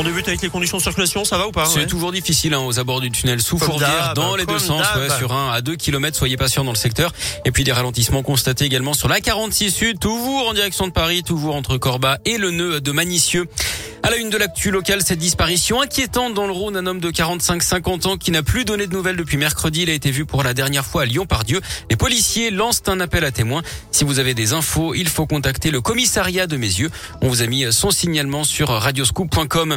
On débute avec les conditions de circulation, ça va ou pas C'est toujours difficile hein, aux abords du tunnel sous Comme Fourvière, dans les deux sens, ouais, sur un à 2 km, soyez patients dans le secteur. Et puis des ralentissements constatés également sur la 46 Sud, toujours en direction de Paris, toujours entre Corba et le nœud de Manicieux. À la une de l'actu locale, cette disparition inquiétante dans le Rhône, un homme de 45-50 ans qui n'a plus donné de nouvelles depuis mercredi. Il a été vu pour la dernière fois à Lyon-Pardieu. Les policiers lancent un appel à témoins. Si vous avez des infos, il faut contacter le commissariat de Mes Yeux. On vous a mis son signalement sur radioscoop.com.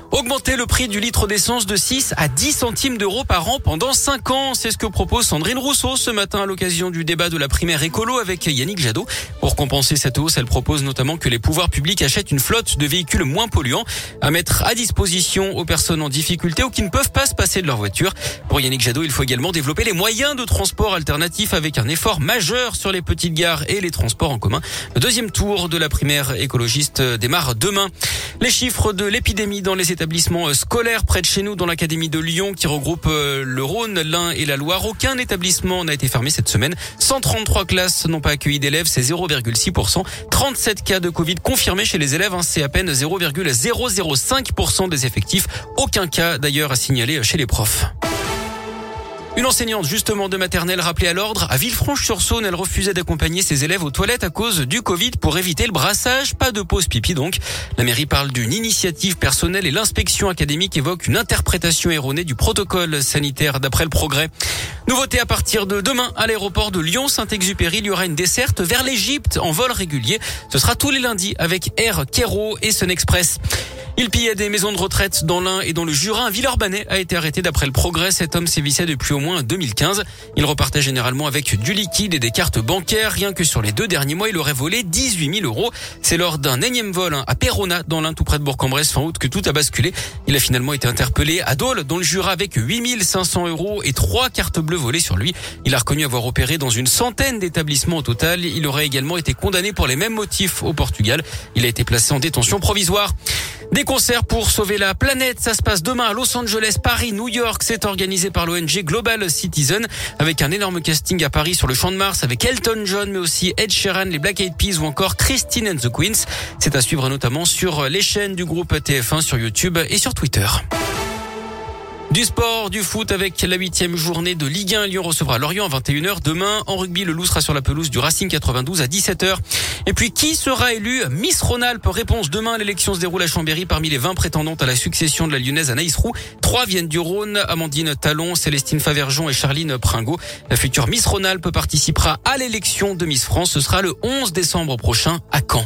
Augmenter le prix du litre d'essence de 6 à 10 centimes d'euros par an pendant 5 ans. C'est ce que propose Sandrine Rousseau ce matin à l'occasion du débat de la primaire écolo avec Yannick Jadot. Pour compenser cette hausse, elle propose notamment que les pouvoirs publics achètent une flotte de véhicules moins polluants à mettre à disposition aux personnes en difficulté ou qui ne peuvent pas se passer de leur voiture. Pour Yannick Jadot, il faut également développer les moyens de transport alternatifs avec un effort majeur sur les petites gares et les transports en commun. Le deuxième tour de la primaire écologiste démarre demain. Les chiffres de l'épidémie dans les établissements scolaires près de chez nous dans l'académie de Lyon qui regroupe euh, le Rhône, l'Ain et la Loire. Aucun établissement n'a été fermé cette semaine. 133 classes n'ont pas accueilli d'élèves, c'est 0,6%. 37 cas de Covid confirmés chez les élèves, hein, c'est à peine 0,005% des effectifs. Aucun cas d'ailleurs à signaler chez les profs. Une enseignante justement de maternelle rappelée à l'ordre à Villefranche-sur-Saône, elle refusait d'accompagner ses élèves aux toilettes à cause du Covid pour éviter le brassage, pas de pause pipi donc. La mairie parle d'une initiative personnelle et l'inspection académique évoque une interprétation erronée du protocole sanitaire d'après le progrès. Nouveauté à partir de demain à l'aéroport de Lyon-Saint-Exupéry, il y aura une desserte vers l'Égypte en vol régulier. Ce sera tous les lundis avec Air Kero et Sun Express. Il pillait des maisons de retraite dans l'Ain et dans le Jura. Un Villeurbanais a été arrêté d'après le progrès. Cet homme sévissait depuis au moins 2015. Il repartait généralement avec du liquide et des cartes bancaires. Rien que sur les deux derniers mois, il aurait volé 18 000 euros. C'est lors d'un énième vol hein, à Perona, dans l'Ain, tout près de Bourg-en-Bresse, fin août, que tout a basculé. Il a finalement été interpellé à Dole, dans le Jura, avec 8 500 euros et trois cartes bleues volées sur lui. Il a reconnu avoir opéré dans une centaine d'établissements au total. Il aurait également été condamné pour les mêmes motifs au Portugal. Il a été placé en détention provisoire. Concerts pour sauver la planète, ça se passe demain à Los Angeles, Paris, New York. C'est organisé par l'ONG Global Citizen avec un énorme casting à Paris sur le Champ de Mars avec Elton John, mais aussi Ed Sheeran, les Black Eyed Peas ou encore Christine and the Queens. C'est à suivre notamment sur les chaînes du groupe TF1 sur YouTube et sur Twitter. Du sport, du foot avec la huitième journée de Ligue 1. Lyon recevra Lorient à 21h. Demain, en rugby, le loup sera sur la pelouse du Racing 92 à 17h. Et puis, qui sera élu Miss Rhône-Alpes Réponse demain. L'élection se déroule à Chambéry parmi les 20 prétendantes à la succession de la lyonnaise Anaïs Roux. Trois viennent du Rhône. Amandine Talon, Célestine Favergeon et Charline Pringot. La future Miss Rhône-Alpes participera à l'élection de Miss France. Ce sera le 11 décembre prochain à Caen.